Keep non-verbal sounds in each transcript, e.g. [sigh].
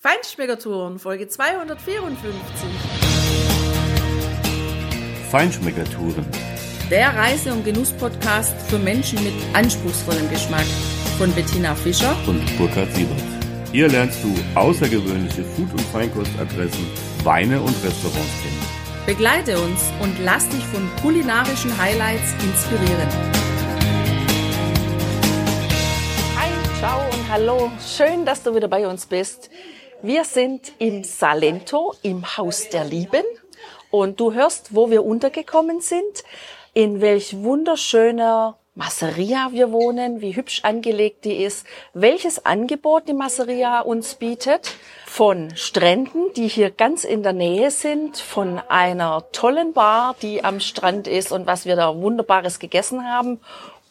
Feinschmeckertouren, Folge 254. Feinschmeckertouren. Der Reise- und Genuss-Podcast für Menschen mit anspruchsvollem Geschmack. Von Bettina Fischer und Burkhard Siebert. Hier lernst du außergewöhnliche Food- und Feinkostadressen, Weine und Restaurants kennen. Begleite uns und lass dich von kulinarischen Highlights inspirieren. Hi, ciao und hallo. Schön, dass du wieder bei uns bist. Wir sind im Salento, im Haus der Lieben. Und du hörst, wo wir untergekommen sind, in welch wunderschöner Masseria wir wohnen, wie hübsch angelegt die ist, welches Angebot die Masseria uns bietet, von Stränden, die hier ganz in der Nähe sind, von einer tollen Bar, die am Strand ist und was wir da wunderbares gegessen haben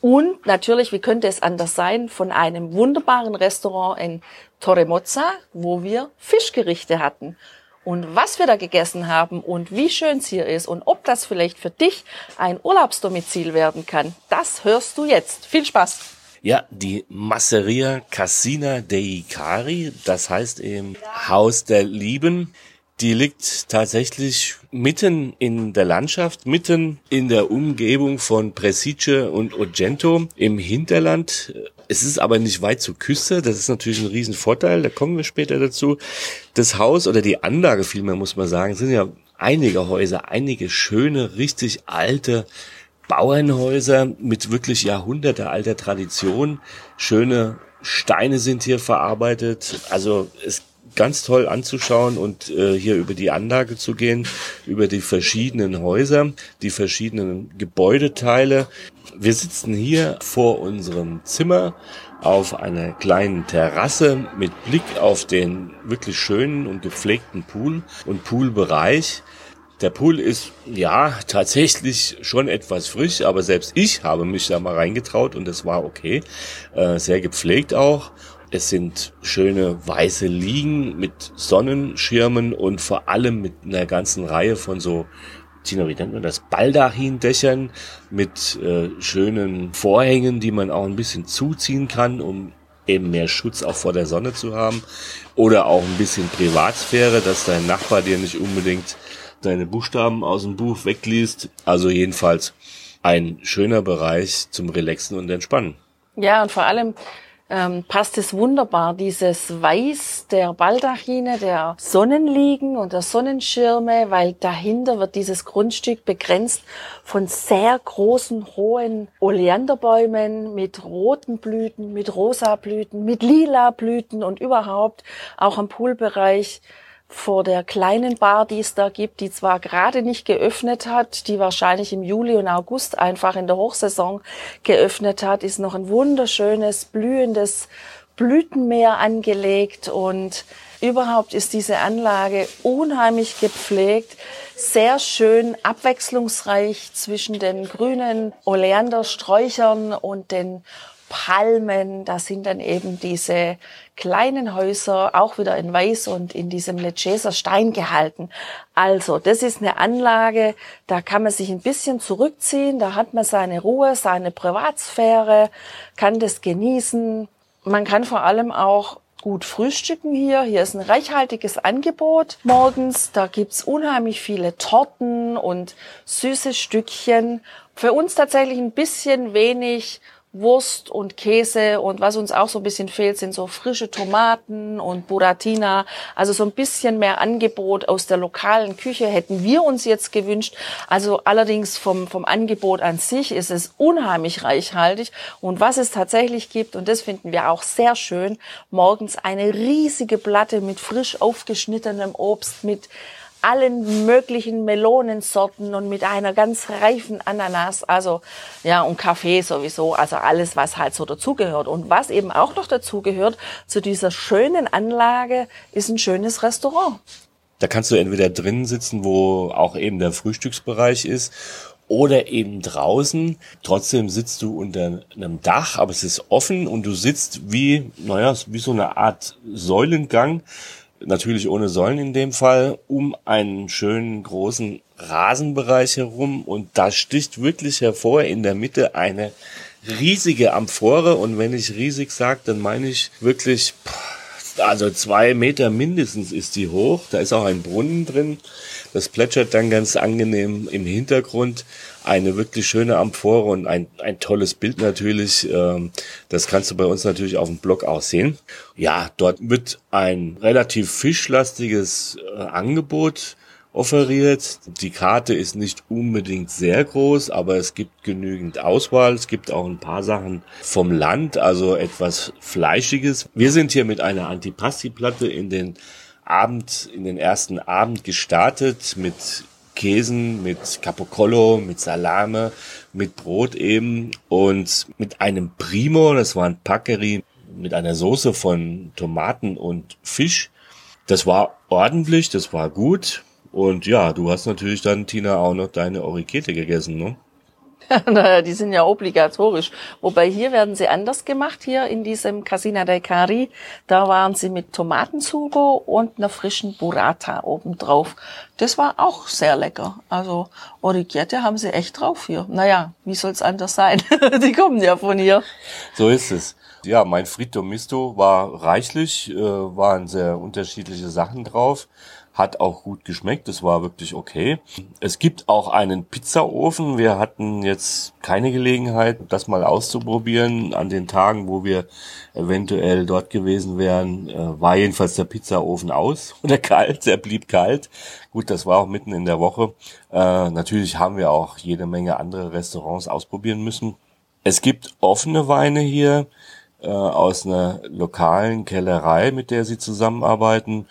und natürlich, wie könnte es anders sein, von einem wunderbaren Restaurant in Torremozza, wo wir Fischgerichte hatten. Und was wir da gegessen haben und wie schön es hier ist und ob das vielleicht für dich ein Urlaubsdomizil werden kann, das hörst du jetzt. Viel Spaß! Ja, die Masseria Casina dei Cari, das heißt eben Haus der Lieben. Die liegt tatsächlich mitten in der Landschaft, mitten in der Umgebung von Presice und Ogento im Hinterland. Es ist aber nicht weit zur Küste. Das ist natürlich ein Riesenvorteil. Da kommen wir später dazu. Das Haus oder die Anlage vielmehr muss man sagen, sind ja einige Häuser, einige schöne, richtig alte Bauernhäuser mit wirklich jahrhundertealter Tradition. Schöne Steine sind hier verarbeitet. Also es ganz toll anzuschauen und äh, hier über die Anlage zu gehen, über die verschiedenen Häuser, die verschiedenen Gebäudeteile. Wir sitzen hier vor unserem Zimmer auf einer kleinen Terrasse mit Blick auf den wirklich schönen und gepflegten Pool und Poolbereich. Der Pool ist ja tatsächlich schon etwas frisch, aber selbst ich habe mich da mal reingetraut und es war okay. Äh, sehr gepflegt auch. Es sind schöne weiße Liegen mit Sonnenschirmen und vor allem mit einer ganzen Reihe von so, Tina, wie nennt man das, Baldachindächern mit äh, schönen Vorhängen, die man auch ein bisschen zuziehen kann, um eben mehr Schutz auch vor der Sonne zu haben. Oder auch ein bisschen Privatsphäre, dass dein Nachbar dir nicht unbedingt deine Buchstaben aus dem Buch wegliest. Also jedenfalls ein schöner Bereich zum Relaxen und Entspannen. Ja, und vor allem ähm, passt es wunderbar, dieses Weiß der Baldachine, der Sonnenliegen und der Sonnenschirme, weil dahinter wird dieses Grundstück begrenzt von sehr großen, hohen Oleanderbäumen mit roten Blüten, mit rosa Blüten, mit lila Blüten und überhaupt auch am Poolbereich vor der kleinen Bar, die es da gibt, die zwar gerade nicht geöffnet hat, die wahrscheinlich im Juli und August einfach in der Hochsaison geöffnet hat, ist noch ein wunderschönes, blühendes Blütenmeer angelegt und überhaupt ist diese Anlage unheimlich gepflegt, sehr schön abwechslungsreich zwischen den grünen Oleandersträuchern und den Palmen, da sind dann eben diese kleinen Häuser auch wieder in Weiß und in diesem Lecheser Stein gehalten. Also, das ist eine Anlage, da kann man sich ein bisschen zurückziehen, da hat man seine Ruhe, seine Privatsphäre, kann das genießen. Man kann vor allem auch gut frühstücken hier. Hier ist ein reichhaltiges Angebot morgens. Da gibt's unheimlich viele Torten und süße Stückchen. Für uns tatsächlich ein bisschen wenig Wurst und Käse und was uns auch so ein bisschen fehlt, sind so frische Tomaten und Buratina. Also so ein bisschen mehr Angebot aus der lokalen Küche hätten wir uns jetzt gewünscht. Also allerdings vom, vom Angebot an sich ist es unheimlich reichhaltig. Und was es tatsächlich gibt, und das finden wir auch sehr schön, morgens eine riesige Platte mit frisch aufgeschnittenem Obst, mit allen möglichen Melonensorten und mit einer ganz reifen Ananas, also ja und Kaffee sowieso, also alles, was halt so dazugehört. Und was eben auch noch dazugehört zu dieser schönen Anlage, ist ein schönes Restaurant. Da kannst du entweder drinnen sitzen, wo auch eben der Frühstücksbereich ist, oder eben draußen. Trotzdem sitzt du unter einem Dach, aber es ist offen und du sitzt wie, naja, wie so eine Art Säulengang natürlich ohne Säulen in dem Fall, um einen schönen großen Rasenbereich herum. Und da sticht wirklich hervor in der Mitte eine riesige Amphore. Und wenn ich riesig sage, dann meine ich wirklich Also zwei Meter mindestens ist die hoch. Da ist auch ein Brunnen drin. Das plätschert dann ganz angenehm im Hintergrund. Eine wirklich schöne Amphore und ein, ein tolles Bild natürlich. Ähm, das kannst du bei uns natürlich auf dem Blog auch sehen. Ja, dort wird ein relativ fischlastiges äh, Angebot offeriert. Die Karte ist nicht unbedingt sehr groß, aber es gibt genügend Auswahl. Es gibt auch ein paar Sachen vom Land, also etwas Fleischiges. Wir sind hier mit einer Antipasti-Platte in den Abend, in den ersten Abend gestartet mit Käsen, mit Capocollo, mit Salame, mit Brot eben und mit einem Primo, das war ein Packery, mit einer Soße von Tomaten und Fisch. Das war ordentlich, das war gut. Und ja, du hast natürlich dann, Tina, auch noch deine Orikete gegessen, ne? [laughs] naja, die sind ja obligatorisch. Wobei hier werden sie anders gemacht, hier in diesem Casina dei Cari. Da waren sie mit Tomatensugo und einer frischen Burrata obendrauf. Das war auch sehr lecker. Also Orikette haben sie echt drauf hier. Naja, wie soll's anders sein? [laughs] die kommen ja von hier. So ist es. Ja, mein Frito Misto war reichlich, äh, waren sehr unterschiedliche Sachen drauf hat auch gut geschmeckt, es war wirklich okay. Es gibt auch einen Pizzaofen. Wir hatten jetzt keine Gelegenheit, das mal auszuprobieren. An den Tagen, wo wir eventuell dort gewesen wären, äh, war jedenfalls der Pizzaofen aus [laughs] oder kalt. Er blieb kalt. Gut, das war auch mitten in der Woche. Äh, natürlich haben wir auch jede Menge andere Restaurants ausprobieren müssen. Es gibt offene Weine hier äh, aus einer lokalen Kellerei, mit der sie zusammenarbeiten.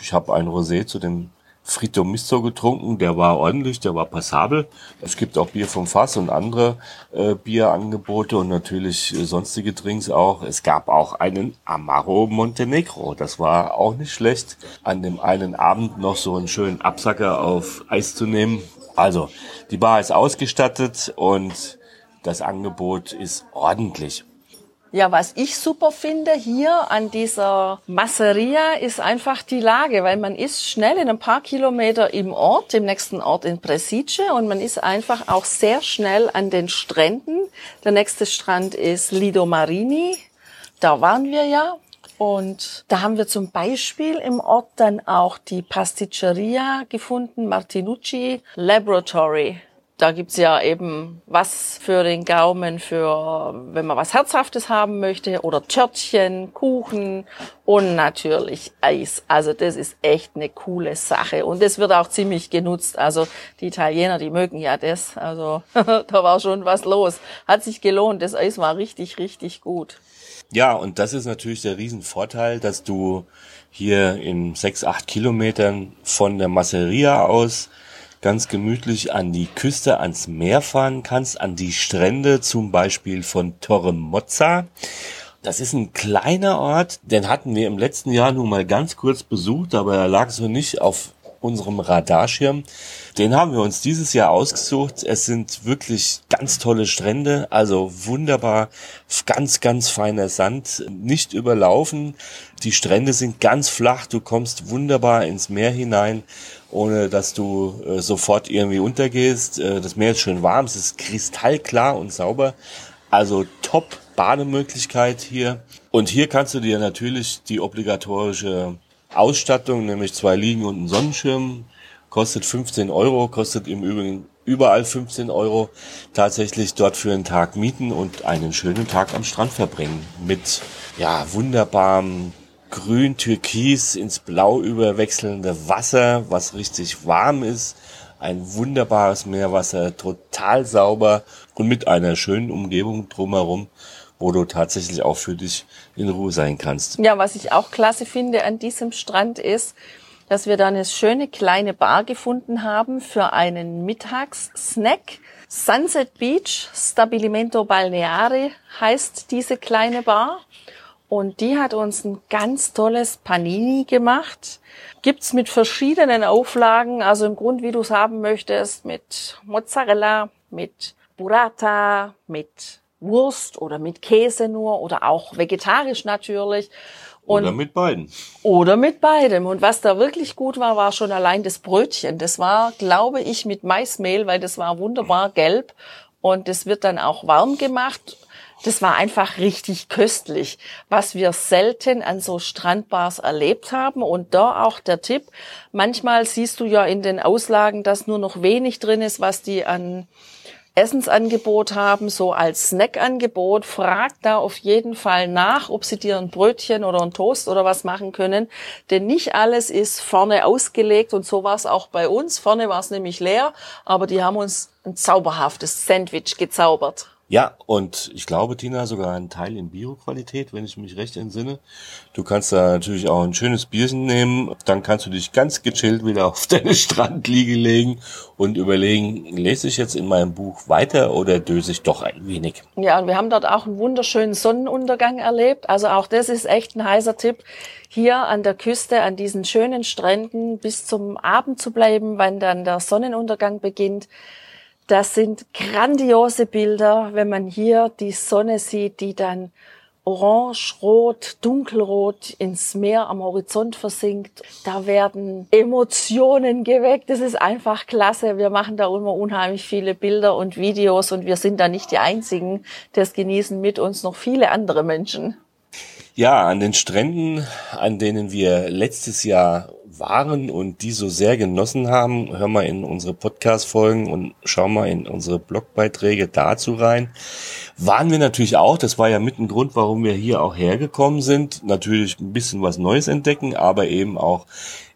Ich habe ein Rosé zu dem Frito Misto getrunken, der war ordentlich, der war passabel. Es gibt auch Bier vom Fass und andere äh, Bierangebote und natürlich äh, sonstige Drinks auch. Es gab auch einen Amaro Montenegro, das war auch nicht schlecht. An dem einen Abend noch so einen schönen Absacker auf Eis zu nehmen. Also, die Bar ist ausgestattet und das Angebot ist ordentlich. Ja, was ich super finde hier an dieser Masseria ist einfach die Lage, weil man ist schnell in ein paar Kilometer im Ort, im nächsten Ort in Presice und man ist einfach auch sehr schnell an den Stränden. Der nächste Strand ist Lido Marini. Da waren wir ja. Und da haben wir zum Beispiel im Ort dann auch die Pasticceria gefunden, Martinucci Laboratory da gibt's ja eben was für den Gaumen, für wenn man was Herzhaftes haben möchte oder Törtchen, Kuchen und natürlich Eis. Also das ist echt eine coole Sache und das wird auch ziemlich genutzt. Also die Italiener, die mögen ja das. Also [laughs] da war schon was los. Hat sich gelohnt. Das Eis war richtig, richtig gut. Ja, und das ist natürlich der Riesenvorteil, dass du hier in sechs, acht Kilometern von der Masseria aus ganz gemütlich an die Küste, ans Meer fahren kannst, an die Strände, zum Beispiel von Torre Mozza. Das ist ein kleiner Ort, den hatten wir im letzten Jahr nun mal ganz kurz besucht, aber er lag so nicht auf unserem Radarschirm. Den haben wir uns dieses Jahr ausgesucht. Es sind wirklich ganz tolle Strände, also wunderbar, ganz, ganz feiner Sand, nicht überlaufen. Die Strände sind ganz flach, du kommst wunderbar ins Meer hinein ohne dass du äh, sofort irgendwie untergehst. Äh, das Meer ist schön warm, es ist kristallklar und sauber. Also top Bademöglichkeit hier. Und hier kannst du dir natürlich die obligatorische Ausstattung, nämlich zwei Liegen und einen Sonnenschirm, kostet 15 Euro, kostet im Übrigen überall 15 Euro, tatsächlich dort für einen Tag mieten und einen schönen Tag am Strand verbringen. Mit, ja, wunderbarem grün-türkis ins Blau überwechselnde Wasser, was richtig warm ist. Ein wunderbares Meerwasser, total sauber und mit einer schönen Umgebung drumherum, wo du tatsächlich auch für dich in Ruhe sein kannst. Ja, was ich auch klasse finde an diesem Strand ist, dass wir da eine schöne kleine Bar gefunden haben für einen Mittagssnack. Sunset Beach Stabilimento Balneare heißt diese kleine Bar. Und die hat uns ein ganz tolles Panini gemacht. Gibt's mit verschiedenen Auflagen, also im Grund, wie du es haben möchtest, mit Mozzarella, mit Burrata, mit Wurst oder mit Käse nur oder auch vegetarisch natürlich. Und oder mit beiden. Oder mit beidem. Und was da wirklich gut war, war schon allein das Brötchen. Das war, glaube ich, mit Maismehl, weil das war wunderbar gelb und das wird dann auch warm gemacht Das war einfach richtig köstlich, was wir selten an so Strandbars erlebt haben. Und da auch der Tipp, manchmal siehst du ja in den Auslagen, dass nur noch wenig drin ist, was die an Essensangebot haben, so als Snackangebot, frag da auf jeden Fall nach, ob sie dir ein Brötchen oder ein Toast oder was machen können. Denn nicht alles ist vorne ausgelegt und so war es auch bei uns. Vorne war es nämlich leer, aber die haben uns ein zauberhaftes Sandwich gezaubert. Ja, und ich glaube, Tina, sogar ein Teil in Bio-Qualität, wenn ich mich recht entsinne. Du kannst da natürlich auch ein schönes Bierchen nehmen. Dann kannst du dich ganz gechillt wieder auf [laughs] deine Strandliege legen und überlegen, lese ich jetzt in meinem Buch weiter oder döse ich doch ein wenig? Ja, und wir haben dort auch einen wunderschönen Sonnenuntergang erlebt. Also auch das ist echt ein heißer Tipp, hier an der Küste, an diesen schönen Stränden bis zum Abend zu bleiben, wenn dann der Sonnenuntergang beginnt. Das sind grandiose Bilder, wenn man hier die Sonne sieht, die dann orange, rot, dunkelrot ins Meer am Horizont versinkt. Da werden Emotionen geweckt. Das ist einfach klasse. Wir machen da immer unheimlich viele Bilder und Videos und wir sind da nicht die Einzigen. Das genießen mit uns noch viele andere Menschen. Ja, an den Stränden, an denen wir letztes Jahr waren und die so sehr genossen haben, hör mal in unsere Podcast-Folgen und schau mal in unsere Blogbeiträge dazu rein. Waren wir natürlich auch, das war ja mit ein Grund, warum wir hier auch hergekommen sind, natürlich ein bisschen was Neues entdecken, aber eben auch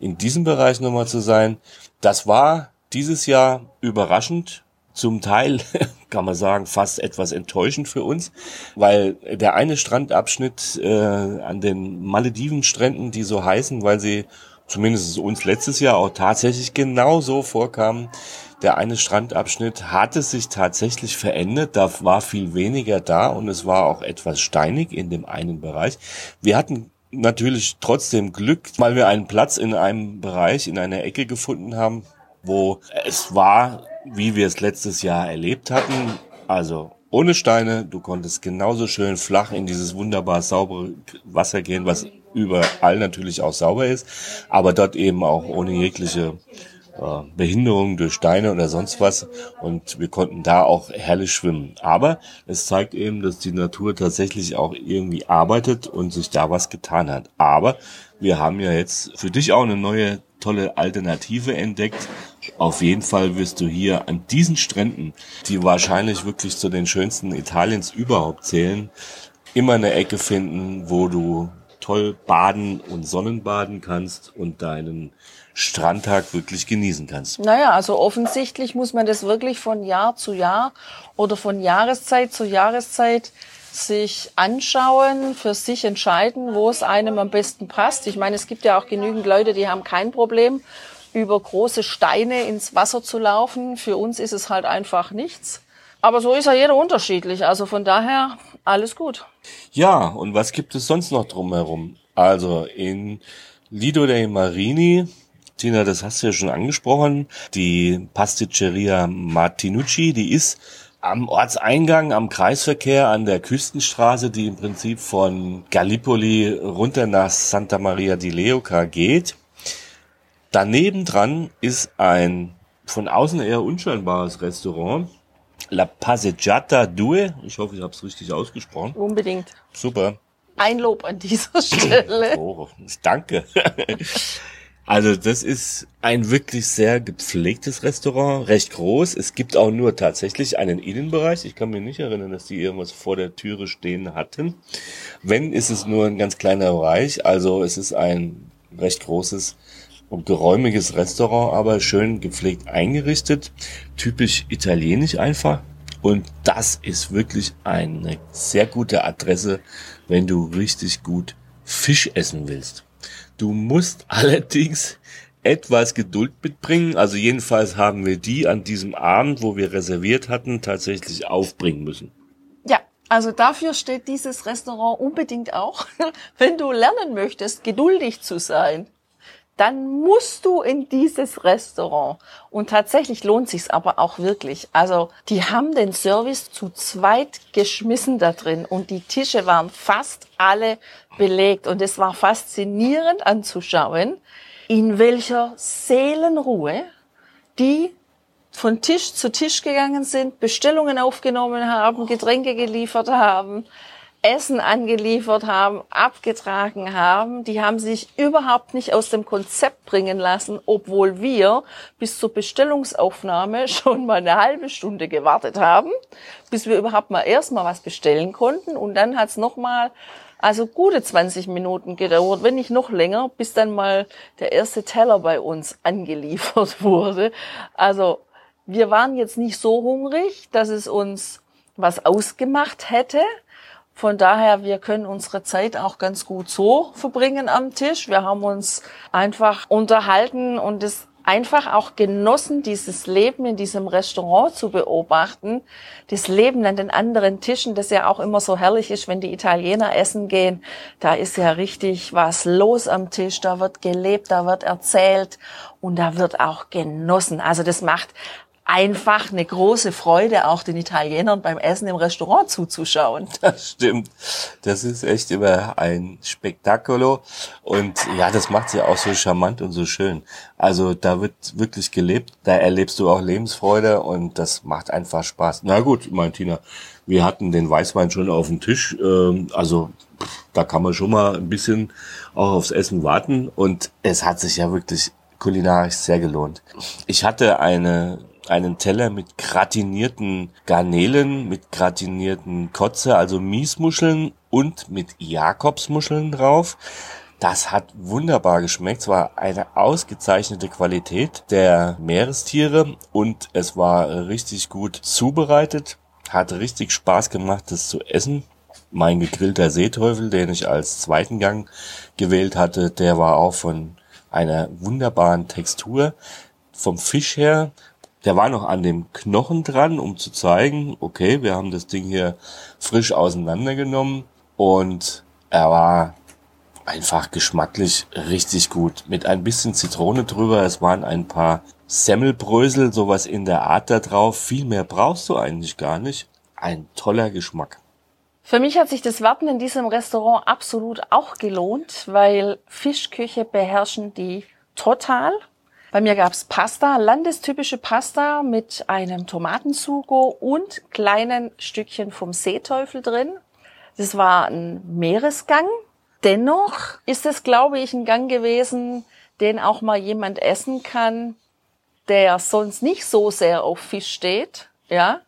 in diesem Bereich nochmal zu sein. Das war dieses Jahr überraschend, zum Teil [laughs] kann man sagen, fast etwas enttäuschend für uns, weil der eine Strandabschnitt äh, an den Maledivenstränden, die so heißen, weil sie zumindest uns letztes Jahr auch tatsächlich genau so vorkam. Der eine Strandabschnitt hatte sich tatsächlich verändert, da war viel weniger da und es war auch etwas steinig in dem einen Bereich. Wir hatten natürlich trotzdem Glück, weil wir einen Platz in einem Bereich, in einer Ecke gefunden haben, wo es war, wie wir es letztes Jahr erlebt hatten. Also ohne Steine, du konntest genauso schön flach in dieses wunderbar saubere Wasser gehen, was überall natürlich auch sauber ist, aber dort eben auch ohne jegliche äh, Behinderung durch Steine oder sonst was. Und wir konnten da auch herrlich schwimmen. Aber es zeigt eben, dass die Natur tatsächlich auch irgendwie arbeitet und sich da was getan hat. Aber wir haben ja jetzt für dich auch eine neue tolle Alternative entdeckt. Auf jeden Fall wirst du hier an diesen Stränden, die wahrscheinlich wirklich zu den schönsten Italiens überhaupt zählen, immer eine Ecke finden, wo du toll baden und Sonnenbaden kannst und deinen Strandtag wirklich genießen kannst. Naja, also offensichtlich muss man das wirklich von Jahr zu Jahr oder von Jahreszeit zu Jahreszeit sich anschauen, für sich entscheiden, wo es einem am besten passt. Ich meine, es gibt ja auch genügend Leute, die haben kein Problem, über große Steine ins Wasser zu laufen. Für uns ist es halt einfach nichts. Aber so ist ja jeder unterschiedlich. Also von daher alles gut. Ja, und was gibt es sonst noch drumherum? Also in Lido dei Marini, Tina, das hast du ja schon angesprochen, die Pasticceria Martinucci, die ist am Ortseingang, am Kreisverkehr an der Küstenstraße, die im Prinzip von Gallipoli runter nach Santa Maria di Leuca geht. Daneben dran ist ein von außen eher unscheinbares Restaurant La Passeggiata Due. Ich hoffe, ich habe es richtig ausgesprochen. Unbedingt. Super. Ein Lob an dieser [laughs] Stelle. Oh, danke. Also das ist ein wirklich sehr gepflegtes Restaurant, recht groß. Es gibt auch nur tatsächlich einen Innenbereich. Ich kann mir nicht erinnern, dass die irgendwas vor der Türe stehen hatten. Wenn, ist es nur ein ganz kleiner Bereich. Also es ist ein recht großes und geräumiges Restaurant, aber schön gepflegt eingerichtet, typisch italienisch einfach. Und das ist wirklich eine sehr gute Adresse, wenn du richtig gut Fisch essen willst. Du musst [laughs] allerdings etwas Geduld mitbringen. Also jedenfalls haben wir die an diesem Abend, wo wir reserviert hatten, tatsächlich aufbringen müssen. Ja, also dafür steht dieses Restaurant unbedingt auch, [laughs] wenn du lernen möchtest, geduldig zu sein dann musst du in dieses Restaurant. Und tatsächlich lohnt sich's aber auch wirklich. Also, die haben den Service zu zweit geschmissen da drin und die Tische waren fast alle belegt und es war faszinierend anzuschauen, in welcher Seelenruhe die von Tisch zu Tisch gegangen sind, Bestellungen aufgenommen haben, Getränke geliefert haben, Essen angeliefert haben, abgetragen haben. Die haben sich überhaupt nicht aus dem Konzept bringen lassen, obwohl wir bis zur Bestellungsaufnahme [laughs] schon mal eine halbe Stunde gewartet haben, bis wir überhaupt mal erstmal was bestellen konnten. Und dann hat's noch mal also gute 20 Minuten gedauert, wenn nicht noch länger, bis dann mal der erste Teller bei uns [laughs] angeliefert wurde. Also wir waren jetzt nicht so hungrig, dass es uns was ausgemacht hätte. Von daher, wir können unsere Zeit auch ganz gut so verbringen am Tisch. Wir haben uns einfach unterhalten und es einfach auch genossen, dieses Leben in diesem Restaurant zu beobachten. Das Leben an den anderen Tischen, das ja auch immer so herrlich ist, wenn die Italiener essen gehen. Da ist ja richtig was los am Tisch. Da wird gelebt, da wird erzählt und da wird auch genossen. Also das macht einfach eine große Freude, auch den Italienern beim Essen im Restaurant zuzuschauen. [laughs] Das stimmt. Das ist echt immer ein Spektakulo. Und ja, das macht sie auch so charmant und so schön. Also da wird wirklich gelebt. Da erlebst du auch Lebensfreude und das macht einfach Spaß. Na gut, Martina, wir hatten den Weißwein schon auf dem Tisch. Ähm, also da kann man schon mal ein bisschen auch aufs Essen warten. Und es hat sich ja wirklich kulinarisch sehr gelohnt. Ich hatte eine einen Teller mit gratinierten Garnelen, mit gratinierten Kotze, also Miesmuscheln und mit Jakobsmuscheln drauf. Das hat wunderbar geschmeckt. Es war eine ausgezeichnete Qualität der Meerestiere und es war richtig gut zubereitet. Hat richtig Spaß gemacht, das zu essen. Mein gegrillter Seeteufel, den ich als zweiten Gang gewählt hatte, der war auch von einer wunderbaren Textur. Vom Fisch her der war noch an dem Knochen dran, um zu zeigen, okay, wir haben das Ding hier frisch auseinandergenommen und er war einfach geschmacklich richtig gut. Mit ein bisschen Zitrone drüber, es waren ein paar Semmelbrösel, sowas in der Art da drauf. Viel mehr brauchst du eigentlich gar nicht. Ein toller Geschmack. Für mich hat sich das Warten in diesem Restaurant absolut auch gelohnt, weil Fischküche beherrschen die total. Bei mir gab's Pasta, landestypische Pasta mit einem Tomatensugo und kleinen Stückchen vom Seeteufel drin. Das war ein Meeresgang. Dennoch ist es, glaube ich, ein Gang gewesen, den auch mal jemand essen kann, der sonst nicht so sehr auf Fisch steht, ja,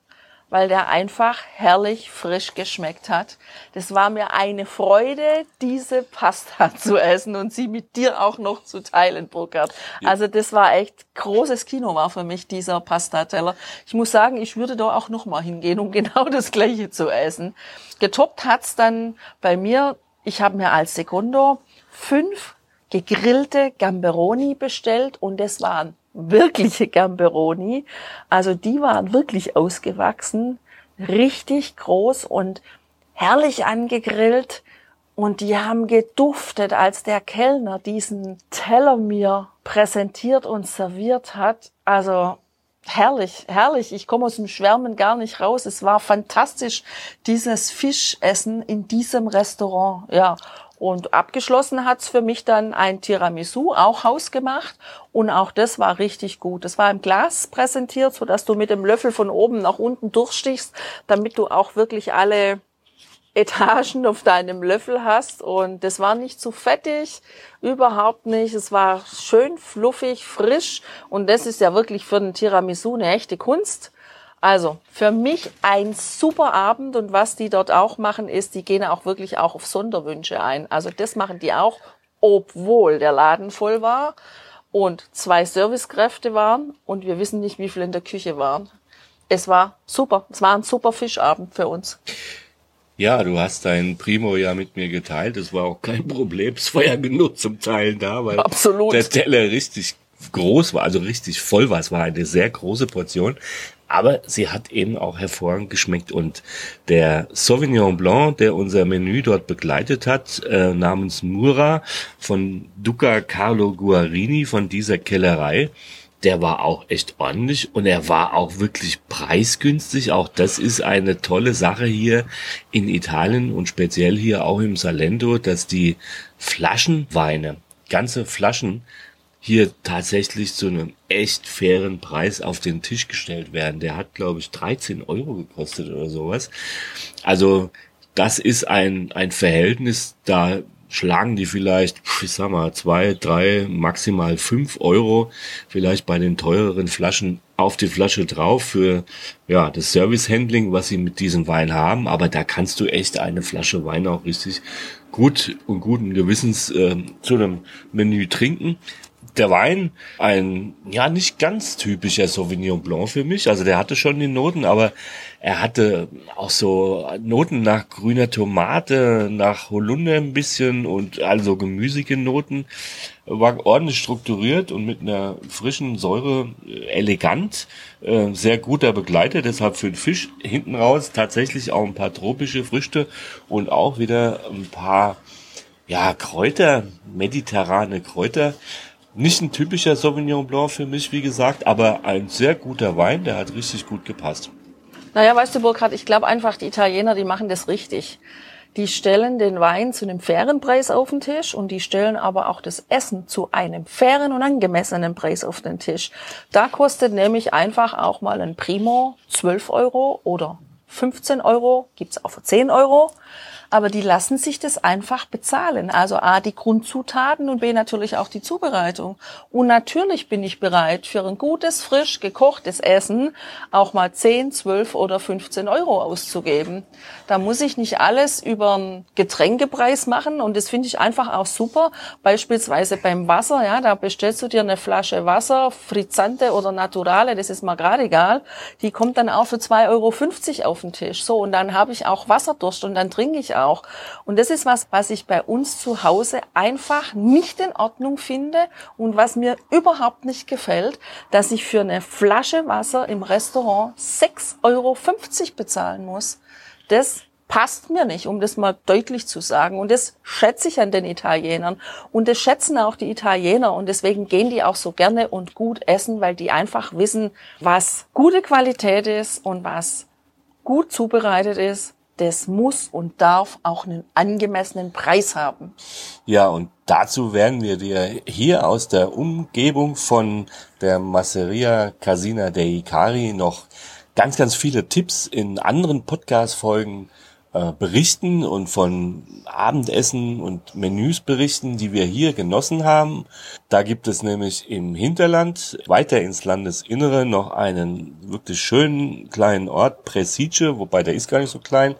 weil der einfach herrlich frisch geschmeckt hat. Das war mir eine Freude, diese Pasta [laughs] zu essen und sie mit dir auch noch zu teilen, Burkhard. Also das war echt großes Kino war für mich dieser Pastateller. Ich muss sagen, ich würde da auch noch mal hingehen, um [laughs] genau das Gleiche zu essen. Getoppt hat's dann bei mir. Ich habe mir als Sekundo fünf gegrillte Gamberoni bestellt und es waren wirkliche Gamberoni. Also die waren wirklich ausgewachsen, richtig groß und herrlich angegrillt. Und die haben geduftet, als der Kellner diesen Teller mir präsentiert und serviert hat. Also herrlich, herrlich. Ich komme aus dem Schwärmen gar nicht raus. Es war fantastisch, dieses Fischessen in diesem Restaurant. Ja. Und abgeschlossen hat's für mich dann ein Tiramisu, auch hausgemacht. Und auch das war richtig gut. Das war im Glas präsentiert, so dass du mit dem Löffel von oben nach unten durchstichst, damit du auch wirklich alle Etagen auf deinem Löffel hast. Und das war nicht zu fettig, überhaupt nicht. Es war schön fluffig, frisch. Und das ist ja wirklich für einen Tiramisu eine echte Kunst. Also für mich ein super Abend und was die dort auch machen ist, die gehen auch wirklich auch auf Sonderwünsche ein. Also das machen die auch, obwohl der Laden voll war und zwei Servicekräfte waren und wir wissen nicht, wie viel in der Küche waren. Es war super. Es war ein super Fischabend für uns. Ja, du hast dein Primo ja mit mir geteilt. Das war auch kein Problem. Es war ja genug zum Teilen da, weil Absolut. der Teller richtig groß war, also richtig voll war. Es war eine sehr große Portion aber sie hat eben auch hervorragend geschmeckt und der Sauvignon Blanc, der unser Menü dort begleitet hat, äh, namens Mura von Duca Carlo Guarini von dieser Kellerei, der war auch echt ordentlich und er war auch wirklich preisgünstig. Auch das ist eine tolle Sache hier in Italien und speziell hier auch im Salento, dass die Flaschenweine, ganze Flaschen hier tatsächlich zu einem echt fairen Preis auf den Tisch gestellt werden. Der hat, glaube ich, 13 Euro gekostet oder sowas. Also das ist ein, ein Verhältnis, da schlagen die vielleicht, ich sag mal, zwei, drei, maximal fünf Euro vielleicht bei den teureren Flaschen auf die Flasche drauf für ja das Service-Handling, was sie mit diesem Wein haben. Aber da kannst du echt eine Flasche Wein auch richtig gut und guten Gewissens äh, zu einem Menü trinken der Wein ein, ja, nicht ganz typischer Sauvignon Blanc für mich. Also der hatte schon die Noten, aber er hatte auch so Noten nach grüner Tomate, nach Holunder ein bisschen und also gemüsige Noten. War ordentlich strukturiert und mit einer frischen Säure äh, elegant, äh, sehr guter Begleiter, deshalb für den Fisch hinten raus tatsächlich auch ein paar tropische Früchte und auch wieder ein paar ja, Kräuter, mediterrane Kräuter. Nicht ein typischer Sauvignon Blanc für mich, wie gesagt, aber ein sehr guter Wein, der hat richtig gut gepasst. Naja, weißt du, Burkhard, ich glaube einfach, die Italiener, die machen das richtig. Die stellen den Wein zu einem fairen Preis auf den Tisch und die stellen aber auch das Essen zu einem fairen und angemessenen Preis auf den Tisch. Da kostet nämlich einfach auch mal ein Primo 12 Euro oder 15 Euro, gibt's auch für 10 Euro aber die lassen sich das einfach bezahlen. Also A, die Grundzutaten und B, natürlich auch die Zubereitung. Und natürlich bin ich bereit, für ein gutes, frisch gekochtes Essen auch mal 10, 12 oder 15 Euro auszugeben. Da muss ich nicht alles über einen Getränkepreis machen und das finde ich einfach auch super. Beispielsweise beim Wasser, ja, da bestellst du dir eine Flasche Wasser, Frizzante oder Naturale, das ist mal gerade egal. Die kommt dann auch für 2,50 Euro auf den Tisch. So, und dann habe ich auch Wasserdurst und dann trinke ich auch. Und das ist was, was ich bei uns zu Hause einfach nicht in Ordnung finde und was mir überhaupt nicht gefällt, dass ich für eine Flasche Wasser im Restaurant 6,50 Euro bezahlen muss. Das passt mir nicht, um das mal deutlich zu sagen. Und das schätze ich an den Italienern. Und das schätzen auch die Italiener. Und deswegen gehen die auch so gerne und gut essen, weil die einfach wissen, was gute Qualität ist und was gut zubereitet ist das muss und darf auch einen angemessenen Preis haben. Ja, und dazu werden wir dir hier aus der Umgebung von der Masseria Casina dei Cari noch ganz, ganz viele Tipps in anderen Podcast-Folgen äh, berichten und von Abendessen und Menüs berichten, die wir hier genossen haben. Da gibt es nämlich im Hinterland, weiter ins Landesinnere, noch einen wirklich schönen kleinen Ort, Presice, wobei der ist gar nicht so klein.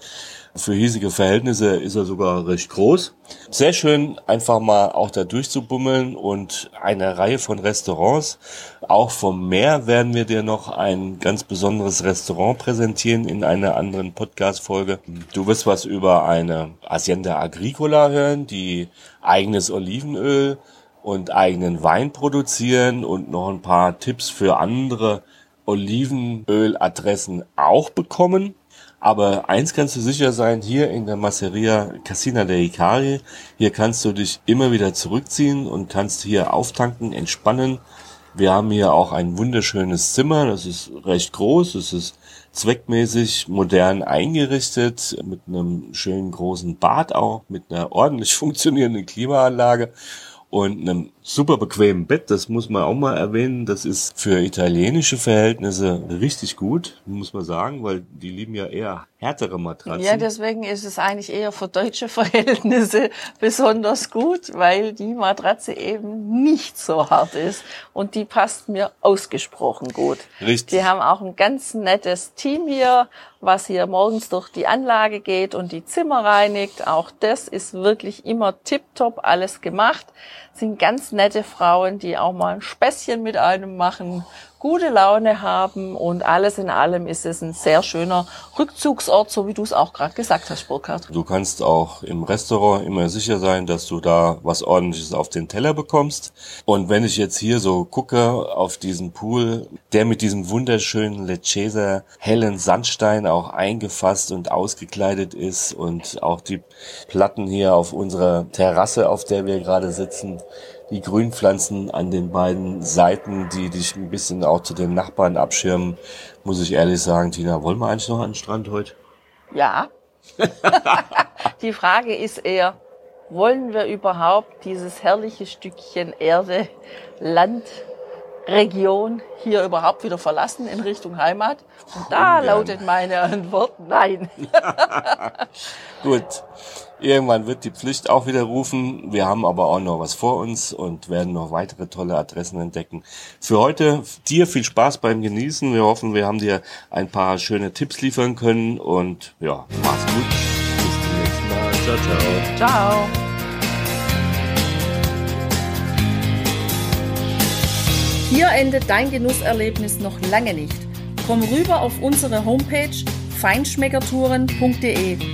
Für hiesige Verhältnisse ist er sogar recht groß. Sehr schön, einfach mal auch da durchzubummeln und eine Reihe von Restaurants. Auch vom Meer werden wir dir noch ein ganz besonderes Restaurant präsentieren in einer anderen Podcast-Folge. Du wirst was über eine Hacienda Agricola hören, die eigenes Olivenöl und eigenen Wein produzieren und noch ein paar Tipps für andere Olivenöladressen auch bekommen. Aber eins kannst du sicher sein, hier in der Masseria Casina de Icari, hier kannst du dich immer wieder zurückziehen und kannst hier auftanken, entspannen. Wir haben hier auch ein wunderschönes Zimmer, das ist recht groß, es ist zweckmäßig modern eingerichtet, mit einem schönen großen Bad auch, mit einer ordentlich [laughs] funktionierenden Klimaanlage und einem super bequemen Bett, das muss man auch mal erwähnen. Das ist für italienische Verhältnisse richtig gut, muss man sagen, weil die lieben ja eher härtere Matratzen. Ja, deswegen ist es eigentlich eher für deutsche Verhältnisse [laughs] besonders gut, weil die Matratze eben nicht so hart ist und die passt mir ausgesprochen gut. Richtig. Die haben auch ein ganz nettes Team hier, was hier morgens durch die Anlage geht und die Zimmer reinigt. Auch das ist wirklich immer tipptopp alles gemacht. Sind ganz nette Frauen, die auch mal ein Späßchen mit einem machen, gute Laune haben und alles in allem ist es ein sehr schöner Rückzugsort, so wie du es auch gerade gesagt hast, Burkhard. Du kannst auch im Restaurant immer sicher sein, dass du da was ordentliches auf den Teller bekommst. Und wenn ich jetzt hier so gucke auf diesen Pool, der mit diesem wunderschönen Lecceser hellen Sandstein auch eingefasst und ausgekleidet ist und auch die Platten hier auf unserer Terrasse, auf der wir gerade sitzen, die Grünpflanzen an den beiden Seiten, die dich ein bisschen auch zu den Nachbarn abschirmen, muss ich ehrlich sagen, Tina, wollen wir eigentlich noch an den Strand heute? Ja. [laughs] die Frage ist eher, wollen wir überhaupt dieses herrliche Stückchen Erde, Land, Region hier überhaupt wieder verlassen in Richtung Heimat? Und da Ungern. lautet meine Antwort nein. [laughs] Gut. Irgendwann wird die Pflicht auch wieder rufen. Wir haben aber auch noch was vor uns und werden noch weitere tolle Adressen entdecken. Für heute dir viel Spaß beim Genießen. Wir hoffen, wir haben dir ein paar schöne Tipps liefern können und ja, mach's gut. Bis zum nächsten Mal. Ciao, ciao. Ciao. Hier endet dein Genusserlebnis noch lange nicht. Komm rüber auf unsere Homepage feinschmeckertouren.de